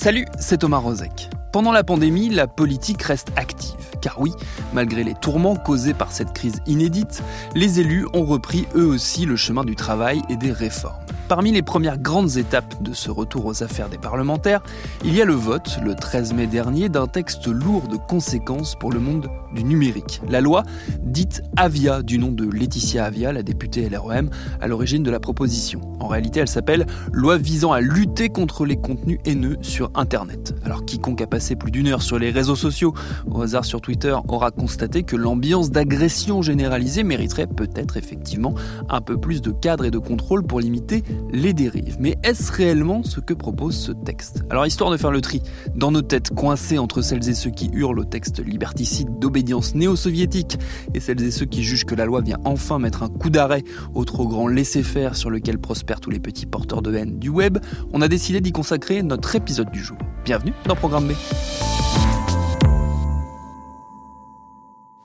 Salut, c'est Thomas Rozek. Pendant la pandémie, la politique reste active. Car oui, malgré les tourments causés par cette crise inédite, les élus ont repris eux aussi le chemin du travail et des réformes. Parmi les premières grandes étapes de ce retour aux affaires des parlementaires, il y a le vote, le 13 mai dernier, d'un texte lourd de conséquences pour le monde du numérique. La loi, dite Avia, du nom de Laetitia Avia, la députée LREM, à l'origine de la proposition. En réalité, elle s'appelle Loi visant à lutter contre les contenus haineux sur Internet. Alors, quiconque a passé plus d'une heure sur les réseaux sociaux, au hasard sur Twitter, aura constaté que l'ambiance d'agression généralisée mériterait peut-être effectivement un peu plus de cadre et de contrôle pour limiter les dérives. Mais est-ce réellement ce que propose ce texte? Alors histoire de faire le tri, dans nos têtes coincées entre celles et ceux qui hurlent au texte liberticide d'obédience néo-soviétique et celles et ceux qui jugent que la loi vient enfin mettre un coup d'arrêt au trop grand laisser-faire sur lequel prospèrent tous les petits porteurs de haine du web, on a décidé d'y consacrer notre épisode du jour. Bienvenue dans Programme B.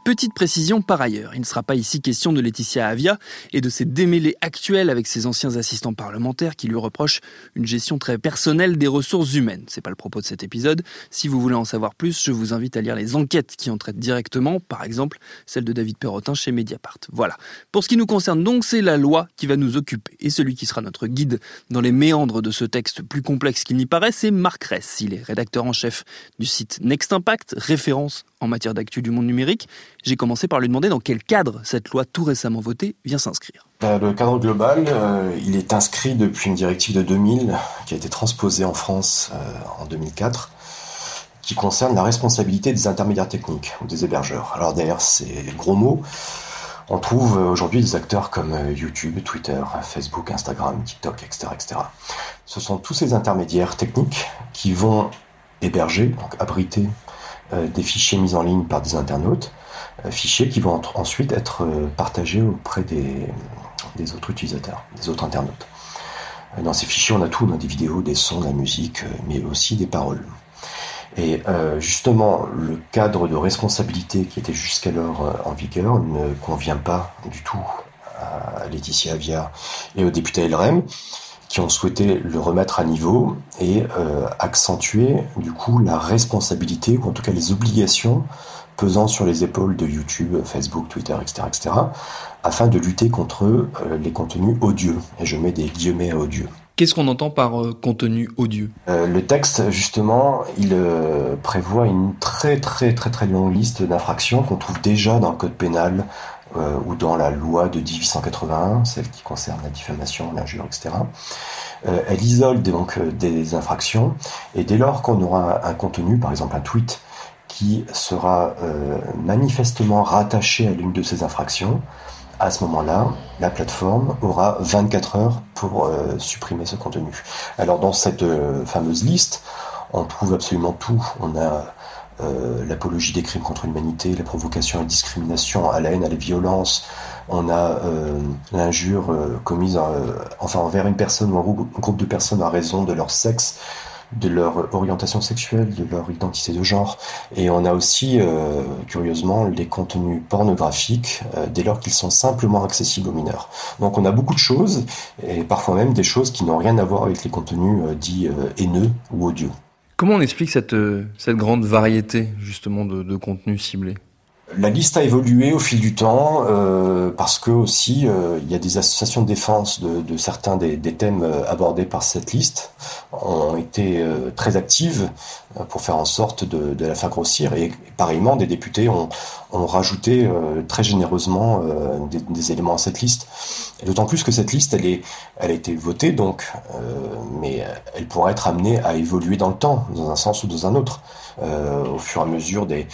Petite précision par ailleurs, il ne sera pas ici question de Laetitia Avia et de ses démêlés actuels avec ses anciens assistants parlementaires qui lui reprochent une gestion très personnelle des ressources humaines. C'est pas le propos de cet épisode. Si vous voulez en savoir plus, je vous invite à lire les enquêtes qui en traitent directement, par exemple celle de David Perrotin chez Mediapart. Voilà. Pour ce qui nous concerne donc, c'est la loi qui va nous occuper. Et celui qui sera notre guide dans les méandres de ce texte plus complexe qu'il n'y paraît, c'est Marc Ress. Il est rédacteur en chef du site Next Impact, référence en matière d'actu du monde numérique. J'ai commencé par lui demander dans quel cadre cette loi tout récemment votée vient s'inscrire. Euh, Le cadre global, euh, il est inscrit depuis une directive de 2000 qui a été transposée en France euh, en 2004 qui concerne la responsabilité des intermédiaires techniques ou des hébergeurs. Alors derrière ces gros mots, on trouve aujourd'hui des acteurs comme YouTube, Twitter, Facebook, Instagram, TikTok, etc., etc. Ce sont tous ces intermédiaires techniques qui vont héberger, donc abriter euh, des fichiers mis en ligne par des internautes, euh, fichiers qui vont ensuite être euh, partagés auprès des, autres utilisateurs, des autres internautes. Dans ces fichiers, on a tout, on a des vidéos, des sons, de la musique, mais aussi des paroles. Et euh, justement, le cadre de responsabilité qui était jusqu'alors en vigueur ne convient pas du tout à Laetitia Avia et aux députés LRM qui ont souhaité le remettre à niveau et euh, accentuer du coup la responsabilité ou en tout cas les obligations pesant sur les épaules de YouTube, Facebook, Twitter, etc., etc., afin de lutter contre euh, les contenus odieux. Et je mets des guillemets à odieux. Qu'est-ce qu'on entend par euh, contenu odieux? Euh, le texte, justement, il euh, prévoit une très très très très longue liste d'infractions qu'on trouve déjà dans le code pénal euh, ou dans la loi de 1881, celle qui concerne la diffamation, l'injure, etc. Euh, elle isole donc euh, des infractions et dès lors qu'on aura un, contenu, par exemple un tweet, qui sera euh, manifestement rattaché à l'une de ces infractions, à ce moment-là, la plateforme aura 24 heures pour supprimer ce contenu. Alors dans cette fameuse liste, on trouve absolument tout. On a euh, l'apologie des crimes contre l'humanité, la provocation à la discrimination, à la haine, à la violence. On a euh, l'injure euh, commise enfin envers une personne ou un grou- un groupe de personnes à raison de leur sexe, de leur orientation sexuelle, de leur identité de genre. Et on a aussi, curieusement, les contenus pornographiques dès lors qu'ils sont simplement accessibles aux mineurs. Donc on a beaucoup de choses, et parfois même des choses qui n'ont rien à voir avec les contenus dits haineux ou odieux. Comment on explique cette, euh, cette grande variété justement de, de contenus ciblés? La liste a évolué au fil du temps euh, parce que aussi euh, il y a des associations de défense de, de certains des, des thèmes euh, abordés par cette liste ont été euh, très actives euh, pour faire en sorte de, de la faire grossir et pareillement des députés ont, ont rajouté euh, très généreusement des, des éléments à cette liste. D'autant plus que cette liste elle est elle a été votée donc mais elle pourra être amenée à évoluer dans le temps dans un sens ou dans un autre. au fur et à mesure des,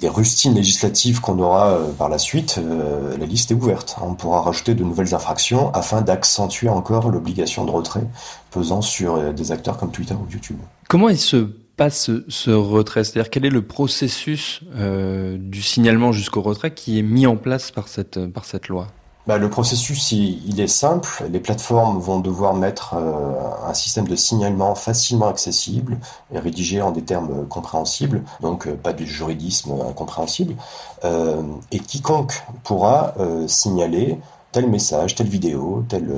des rustines législatives qu'on aura euh, par la suite, euh, la liste est ouverte. On pourra rajouter de nouvelles infractions afin d'accentuer encore l'obligation de retrait pesant sur euh, des acteurs comme Twitter ou YouTube. Comment il se passe ce retrait? C'est-à-dire quel est le processus du signalement jusqu'au retrait qui est mis en place par cette, par cette loi? Bah, le processus, il, est simple. Les plateformes vont devoir mettre euh, un système de signalement facilement accessible et rédigé en des termes compréhensibles, donc euh, pas de juridisme incompréhensible. Euh, et quiconque pourra signaler tel message, telle vidéo, telle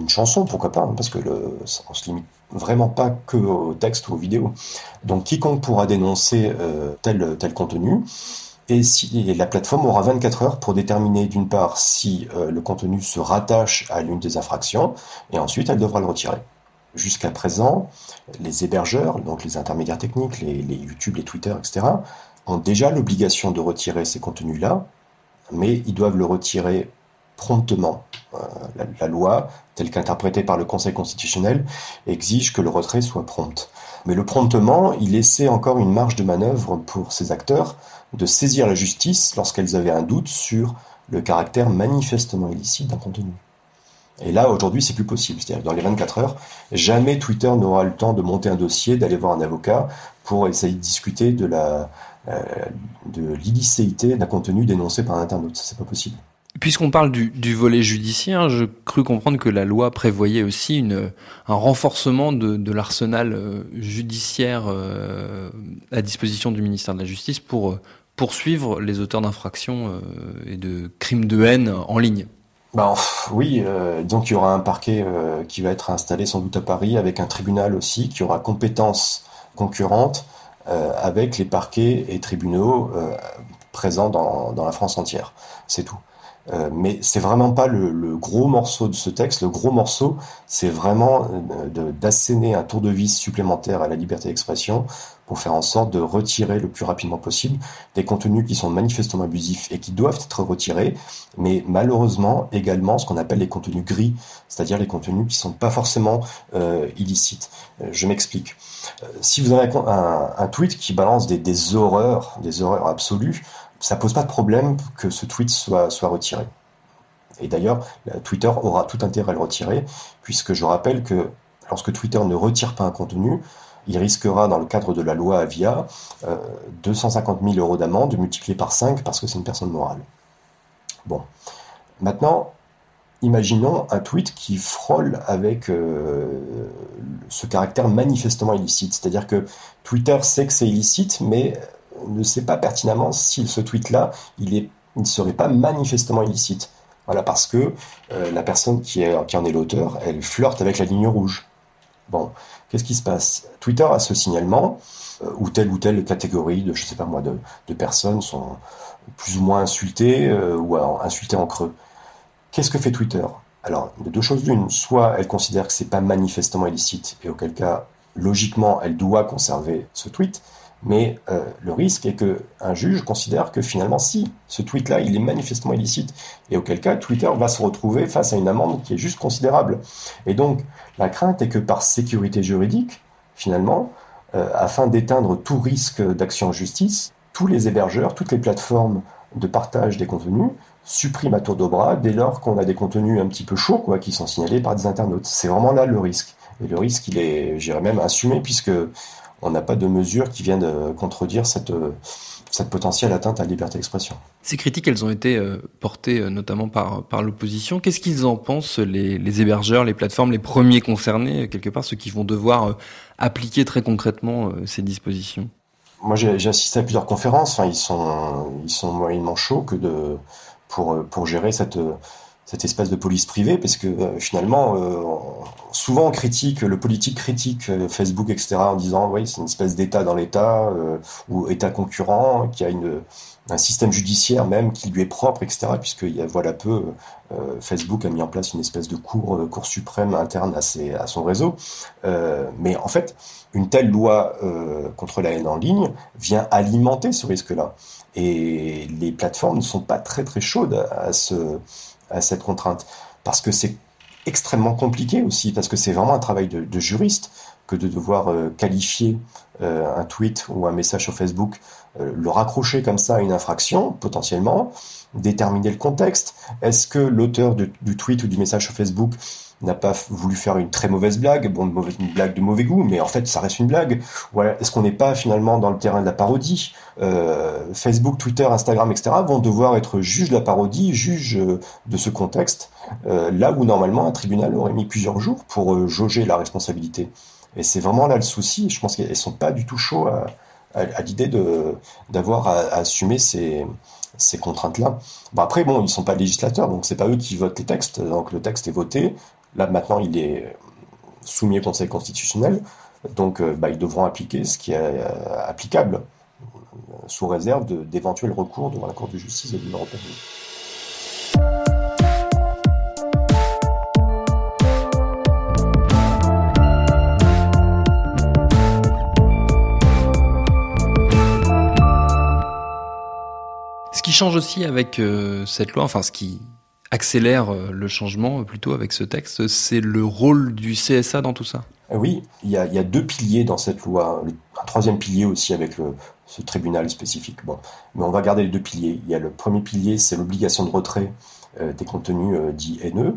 une chanson, pourquoi pas, hein, parce que le, on se limite vraiment pas que au texte ou aux vidéos. Donc quiconque pourra dénoncer tel tel contenu et, la plateforme aura 24 heures pour déterminer d'une part si euh, le contenu se rattache à l'une des infractions, et ensuite elle devra le retirer. Jusqu'à présent, les hébergeurs, donc les intermédiaires techniques, les, YouTube, les Twitter, etc., ont déjà l'obligation de retirer ces contenus-là, mais ils doivent le retirer promptement. Euh, la, loi, telle qu'interprétée par le Conseil constitutionnel, exige que le retrait soit prompt. Mais le promptement, il laissait encore une marge de manœuvre pour ces acteurs de saisir la justice lorsqu'elles avaient un doute sur le caractère manifestement illicite d'un contenu. Et là, aujourd'hui, c'est plus possible. C'est-à-dire dans les 24 heures, jamais Twitter n'aura le temps de monter un dossier, d'aller voir un avocat pour essayer de discuter de la euh, d'un contenu dénoncé par un internaute. C'est pas possible. Puisqu'on parle du, volet judiciaire, je crus comprendre que la loi prévoyait aussi un renforcement de, l'arsenal euh, judiciaire euh, à disposition du ministère de la Justice pour poursuivre les auteurs d'infractions euh, et de crimes de haine en ligne bah, oui, euh, donc il y aura un parquet euh, qui va être installé sans doute à Paris, avec un tribunal aussi qui aura compétences concurrentes avec les parquets et tribunaux présents dans, la France entière. C'est tout. Mais c'est vraiment pas le, gros morceau de ce texte. Le gros morceau, c'est vraiment d'asséner un tour de vis supplémentaire à la liberté d'expression pour faire en sorte de retirer le plus rapidement possible des contenus qui sont manifestement abusifs et qui doivent être retirés, mais malheureusement également ce qu'on appelle les contenus gris, c'est-à-dire les contenus qui sont pas forcément euh, illicites. Euh, je m'explique. Euh, si vous avez un, tweet qui balance des, horreurs, des horreurs absolues, ça pose pas de problème que ce tweet soit, soit retiré. Et d'ailleurs, Twitter aura tout intérêt à le retirer, puisque je rappelle que lorsque Twitter ne retire pas un contenu, il risquera, dans le cadre de la loi Avia, 250 000 euros d'amende multiplié par 5 parce que c'est une personne morale. Bon. Maintenant, imaginons un tweet qui frôle avec euh, ce caractère manifestement illicite. C'est-à-dire que Twitter sait que c'est illicite, mais ne sait pas pertinemment si ce tweet-là, il, ne serait pas manifestement illicite. Voilà, parce que euh, la personne qui, est, en est l'auteur, elle flirte avec la ligne rouge. Bon, qu'est-ce qui se passe? Twitter a ce signalement euh, où telle ou telle catégorie de, je sais pas moi, de, personnes sont plus ou moins insultées euh, ou insultées en creux. Qu'est-ce que fait Twitter? Alors, de deux choses l'une. Soit elle considère que c'est pas manifestement illicite, et auquel cas, logiquement, elle doit conserver ce tweet. Mais euh, le risque est que un juge considère que finalement, si ce tweet-là, il est manifestement illicite, et auquel cas, Twitter va se retrouver face à une amende qui est juste considérable. Et donc, la crainte est que par sécurité juridique, finalement, euh, afin d'éteindre tout risque d'action en justice, tous les hébergeurs, toutes les plateformes de partage des contenus suppriment à tour de bras dès lors qu'on a des contenus un petit peu chauds, quoi, qui sont signalés par des internautes. C'est vraiment là le risque. Et le risque, il est, j'irais même, assumé, puisque on n'a pas de mesures qui viennent euh, contredire cette, euh, cette potentielle atteinte à la liberté d'expression. Ces critiques, elles ont été euh, portées notamment par, par l'opposition. Qu'est-ce qu'ils en pensent, les, les, hébergeurs, les plateformes, les premiers concernés, quelque part, ceux qui vont devoir appliquer très concrètement ces dispositions? Moi, j'ai assisté à plusieurs conférences. Enfin, ils sont, ils sont moyennement chauds que de, pour, pour gérer cette cette espèce de police privée, parce que euh, finalement, euh, souvent on critique, le politique critique euh, Facebook, etc., en disant, oui, c'est une espèce d'État dans l'État, ou État concurrent, qui a une, un système judiciaire même qui lui est propre, etc., puisque voilà peu, Facebook a mis en place une espèce de cour, cour suprême interne à, ses, à son réseau. mais en fait, une telle loi contre la haine en ligne vient alimenter ce risque-là. Et les plateformes ne sont pas très très chaudes à ce à cette contrainte. Parce que c'est extrêmement compliqué aussi, parce que c'est vraiment un travail de, juriste. que de devoir qualifier un tweet ou un message sur Facebook, le raccrocher comme ça à une infraction potentiellement, déterminer le contexte. Est-ce que l'auteur du tweet ou du message sur Facebook n'a pas voulu faire une très mauvaise blague, une, blague de mauvais goût, mais en fait, ça reste une blague. Est-ce qu'on n'est pas finalement dans le terrain de la parodie? Euh, Facebook, Twitter, Instagram, etc. vont devoir être juges de la parodie, juges euh, de ce contexte, euh, là où normalement un tribunal aurait mis plusieurs jours pour jauger la responsabilité. Et c'est vraiment là le souci. Je pense qu'elles sont pas du tout chauds à, l'idée d'avoir à, assumer ces ces contraintes-là. Bon après, bon, ils sont pas législateurs, donc c'est pas eux qui votent les textes. Donc le texte est voté, Là, maintenant, il est soumis au Conseil constitutionnel, donc euh, bah, ils devront appliquer ce qui est euh, applicable, euh, sous réserve d'éventuels recours devant la Cour de justice de l'Union européenne. Ce qui change aussi avec cette loi, enfin ce qui accélère euh, le changement plutôt avec ce texte, c'est le rôle du CSA dans tout ça? Euh, oui, il y, a, deux piliers dans cette loi, un troisième pilier aussi avec ce tribunal spécifique. Bon, mais on va garder les deux piliers. Il y a le premier pilier, c'est l'obligation de retrait euh, des contenus dits haineux.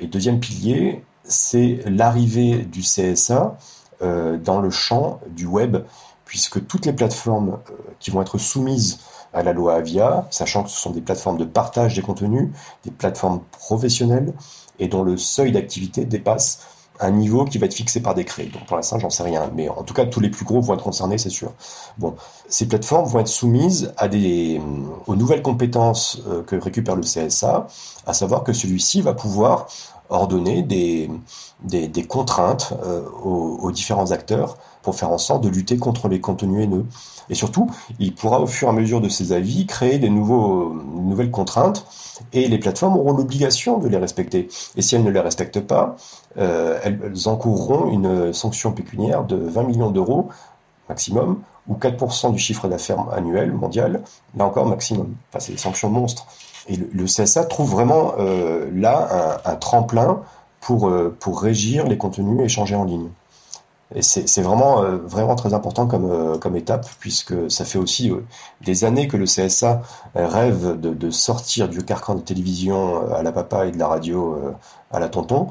Et deuxième pilier, c'est l'arrivée du CSA dans le champ du web, puisque toutes les plateformes qui vont être soumises à la loi Avia, sachant que ce sont des plateformes de partage des contenus, des plateformes professionnelles, et dont le seuil d'activité dépasse un niveau qui va être fixé par décret. Donc pour l'instant, j'en sais rien, mais en tout cas, tous les plus gros vont être concernés, c'est sûr. Bon, ces plateformes vont être soumises aux nouvelles compétences euh, que récupère le CSA, à savoir que celui-ci va pouvoir ordonner des contraintes euh, aux différents acteurs pour faire en sorte de lutter contre les contenus haineux. Et surtout, il pourra au fur et à mesure de ses avis créer des nouveaux, nouvelles contraintes et les plateformes auront l'obligation de les respecter. Et si elles ne les respectent pas, euh, elles encourront une sanction pécuniaire de 20 millions d'euros maximum ou 4% du chiffre d'affaires annuel mondial, là encore maximum. Enfin, c'est des sanctions monstres. Et le, CSA trouve vraiment euh, là un, tremplin pour, euh, pour régir les contenus échangés en ligne. C'est vraiment, euh, vraiment très important comme, euh, comme étape, puisque ça fait aussi euh, des années que le CSA rêve de, sortir du carcan de télévision à la papa et de la radio à la tonton,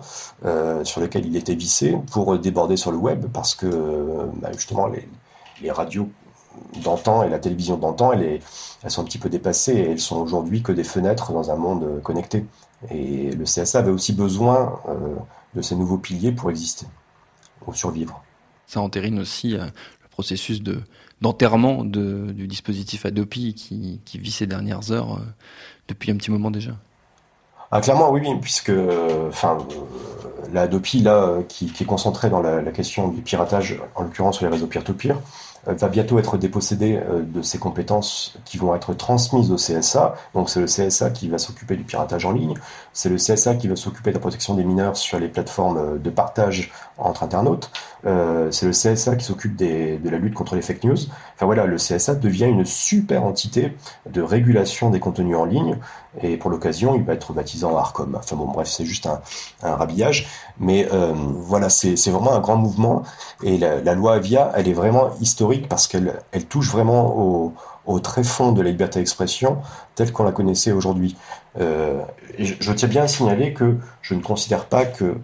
sur lequel il était vissé, pour déborder sur le web, parce que bah, justement les, les radios d'antan et la télévision d'antan, elles, elles sont un petit peu dépassées et elles sont aujourd'hui que des fenêtres dans un monde connecté. Et le CSA avait aussi besoin de ces nouveaux piliers pour exister, pour survivre. Ça entérine aussi euh, le processus de d'enterrement de, du dispositif Adopi qui, vit ces dernières heures euh, depuis un petit moment déjà. Ah, clairement, oui, puisque enfin, euh, la Adopi, là, qui, est concentrée dans la, question du piratage, en l'occurrence sur les réseaux peer-to-peer, va bientôt être dépossédé de ses compétences qui vont être transmises au CSA. Donc c'est le CSA qui va s'occuper du piratage en ligne, c'est le CSA qui va s'occuper de la protection des mineurs sur les plateformes de partage entre internautes. Euh, c'est le CSA qui s'occupe de la lutte contre les fake news. Enfin voilà, le CSA devient une super entité de régulation des contenus en ligne. Et pour l'occasion, il va être baptisé en ARCOM. Enfin bon, bref, c'est juste un, un, rhabillage. Mais euh, voilà, c'est vraiment un grand mouvement. Et la, loi Avia, elle est vraiment historique parce qu'elle elle touche vraiment au, au très fond de la liberté d'expression telle qu'on la connaissait aujourd'hui. Euh, je tiens bien à signaler que je ne considère pas que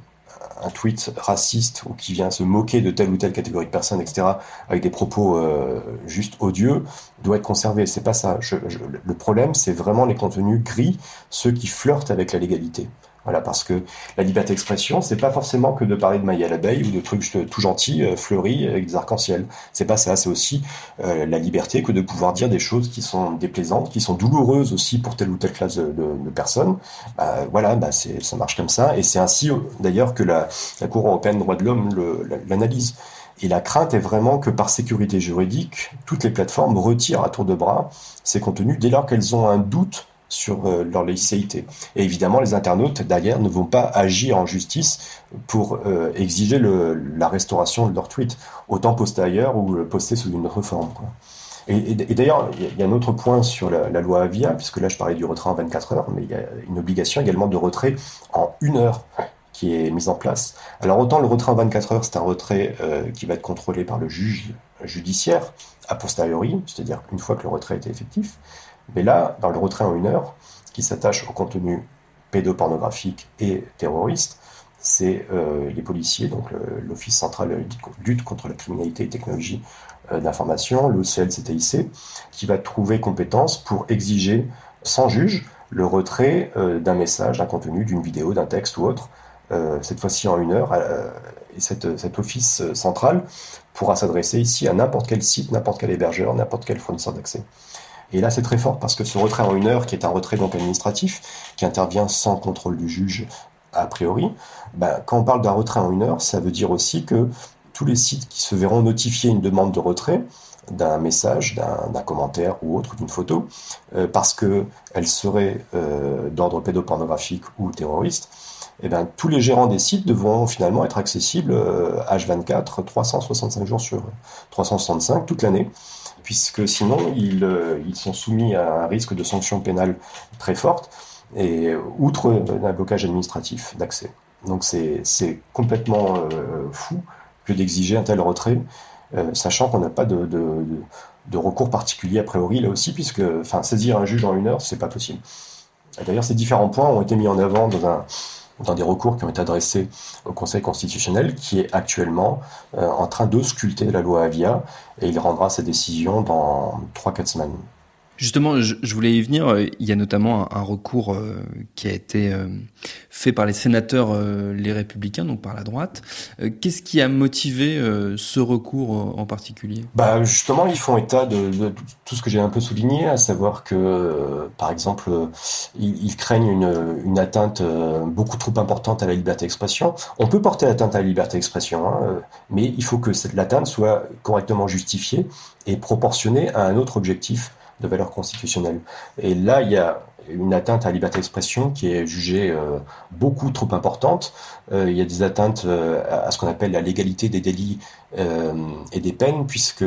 un tweet raciste ou qui vient se moquer de telle ou telle catégorie de personnes, etc., avec des propos euh, juste odieux, doit être conservé. C'est pas ça. le problème, c'est vraiment les contenus gris, ceux qui flirtent avec la légalité. Voilà, parce que la liberté d'expression, c'est pas forcément que de parler de maille à l'abeille ou de trucs tout gentils, euh, fleuris, avec des arcs-en-ciel. C'est pas ça, c'est aussi euh, la liberté que de pouvoir dire des choses qui sont déplaisantes, qui sont douloureuses aussi pour telle ou telle classe de, personnes. Bah, voilà, bah ça marche comme ça. Et c'est ainsi, d'ailleurs, que la Cour européenne des droits de l'homme l'analyse. Et la crainte est vraiment que par sécurité juridique, toutes les plateformes retirent à tour de bras ces contenus dès lors qu'elles ont un doute sur euh, leur licéité. Et évidemment, les internautes, derrière, ne vont pas agir en justice pour euh, exiger la restauration de leur tweet. Autant poster ailleurs ou le poster sous une autre forme. Et, d'ailleurs, il y a un autre point sur la, loi Avia, puisque là je parlais du retrait en 24 heures, mais il y a une obligation également de retrait en une heure. qui est mise en place. Alors autant le retrait en 24 heures, c'est un retrait euh, qui va être contrôlé par le juge judiciaire a posteriori, c'est-à-dire une fois que le retrait est effectif. Mais là, dans le retrait en une heure, qui s'attache au contenu pédopornographique et terroriste, c'est euh, les policiers, donc l'Office central de lutte contre la criminalité et technologie euh, d'information, le CLCTIC, qui va trouver compétence pour exiger sans juge le retrait euh, d'un message, d'un contenu, d'une vidéo, d'un texte ou autre, cette fois-ci en une heure. et cet office central pourra s'adresser ici à n'importe quel site, n'importe quel hébergeur, n'importe quel fournisseur d'accès. Et là, c'est très fort parce que ce retrait en une heure, qui est un retrait donc administratif, qui intervient sans contrôle du juge a priori, ben, quand on parle d'un retrait en une heure, ça veut dire aussi que tous les sites qui se verront notifier une demande de retrait d'un message, d'un commentaire ou autre, d'une photo, euh, parce qu'elle serait euh, d'ordre pédopornographique ou terroriste, eh ben, tous les gérants des sites devront finalement être accessibles H24, euh, 365 jours sur 365 toute l'année, puisque sinon ils, ils sont soumis à un risque de sanctions pénales très forte et outre un blocage administratif d'accès. Donc c'est complètement euh, fou que d'exiger un tel retrait, euh, sachant qu'on n'a pas de, de, de, recours particulier a priori là aussi, puisque saisir un juge en une heure, c'est pas possible. D'ailleurs, ces différents points ont été mis en avant dans, un, dans des recours qui ont été adressés au Conseil constitutionnel, qui est actuellement euh, en train de la loi Avia, et il rendra sa décision dans 3-4 semaines. Justement, je, voulais y venir. Euh, il y a notamment un, recours euh, qui a été euh, fait par les sénateurs, les républicains, donc par la droite. Qu'est-ce qui a motivé ce recours en particulier? Bah justement, ils font état de, tout ce que j'ai un peu souligné, à savoir que, par exemple, ils, craignent une, atteinte beaucoup trop importante à la liberté d'expression. On peut porter atteinte à la liberté d'expression, hein, mais il faut que cette l'atteinte soit correctement justifiée et proportionnée à un autre objectif de valeur constitutionnelle. Et là, il y a une atteinte à la liberté d'expression qui est jugée euh, beaucoup trop importante. Euh, il y a des atteintes euh, à ce qu'on appelle la légalité des délits et des peines, puisque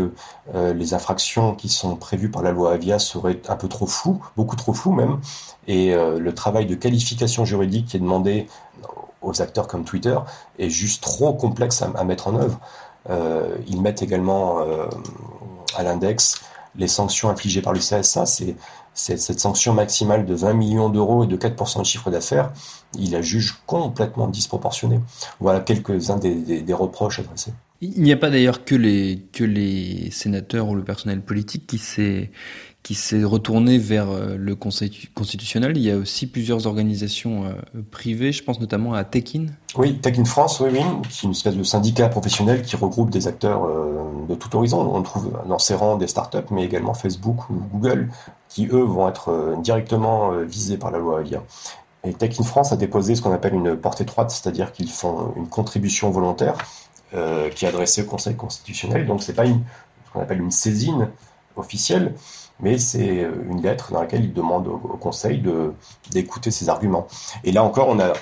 les infractions qui sont prévues par la loi Avia seraient un peu trop floues, beaucoup trop floues même, et le travail de qualification juridique qui est demandé aux acteurs comme Twitter est juste trop complexe à, à mettre en œuvre. ils mettent également à l'index les sanctions infligées par le CSA, c'est cette sanction maximale de 20 millions d'euros et de 4% de chiffre d'affaires, il la juge complètement disproportionnée. Voilà quelques-uns des, reproches adressés. Il n'y a pas d'ailleurs que les, que les sénateurs ou le personnel politique qui s'est qui s'est retourné vers euh, le Conseil constitutionnel. Il y a aussi plusieurs organisations euh, privées, je pense notamment à Tekin. Oui, Tekin France, oui, oui, qui est une espèce de syndicat professionnel qui regroupe des acteurs euh, de tout horizon. On trouve dans ses rangs des startups, mais également Facebook ou Google, qui eux vont être directement visés par la loi Avia. Et Tech France a déposé ce qu'on appelle une porte étroite, c'est-à-dire qu'ils font une contribution volontaire qui est adressée au Conseil constitutionnel. Donc c'est pas une, ce qu'on appelle une saisine officielle, mais c'est euh, une lettre dans laquelle il demande au, Conseil de d'écouter ses arguments. Et là encore, on a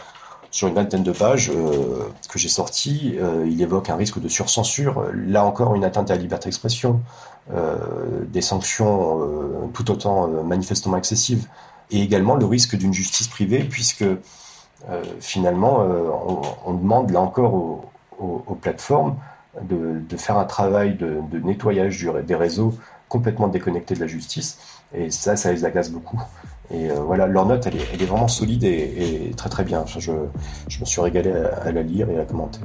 sur une vingtaine de pages euh, que j'ai sorties, euh, il évoque un risque de surcensure, là encore une atteinte à la liberté d'expression, des sanctions tout autant manifestement excessives, et également le risque d'une justice privée, puisque finalement on, demande là encore aux, plateformes de, faire un travail de, de nettoyage des réseaux complètement déconnectés de la justice. Et ça, ça les agace beaucoup. Et euh, voilà, leur note, elle est, vraiment solide et, très très bien. je, me suis régalé à, la lire et à commenter.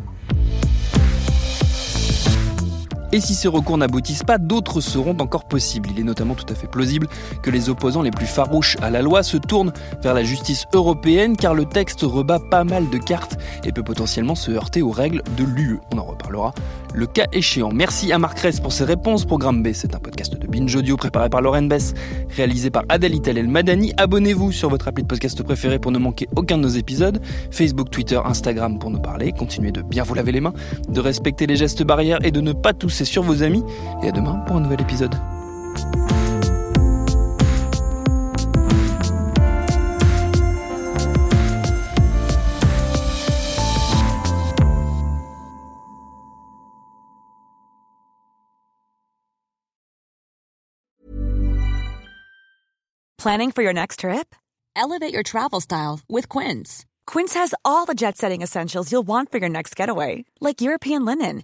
Et si ces recours n'aboutissent pas, d'autres seront encore possibles. Il est notamment tout à fait plausible que les opposants les plus farouches à la loi se tournent vers la justice européenne car le texte rebat pas mal de cartes et peut potentiellement se heurter aux règles de l'UE. On en reparlera le cas échéant. Merci à Marc Ress pour ses réponses. Programme B, c'est un podcast de Binge Audio préparé par Lauren Bess, réalisé par Adèle Italel Madani. Abonnez-vous sur votre appli de podcast préféré pour ne manquer aucun de nos épisodes. Facebook, Twitter, Instagram pour nous parler. Continuez de bien vous laver les mains, de respecter les gestes barrières et de ne pas tousser sur vos amis. Et à demain pour un nouvel épisode. Planning for your next trip? Elevate your travel style with Quince. Quince has all the jet setting essentials you'll want for your next getaway, like European linen,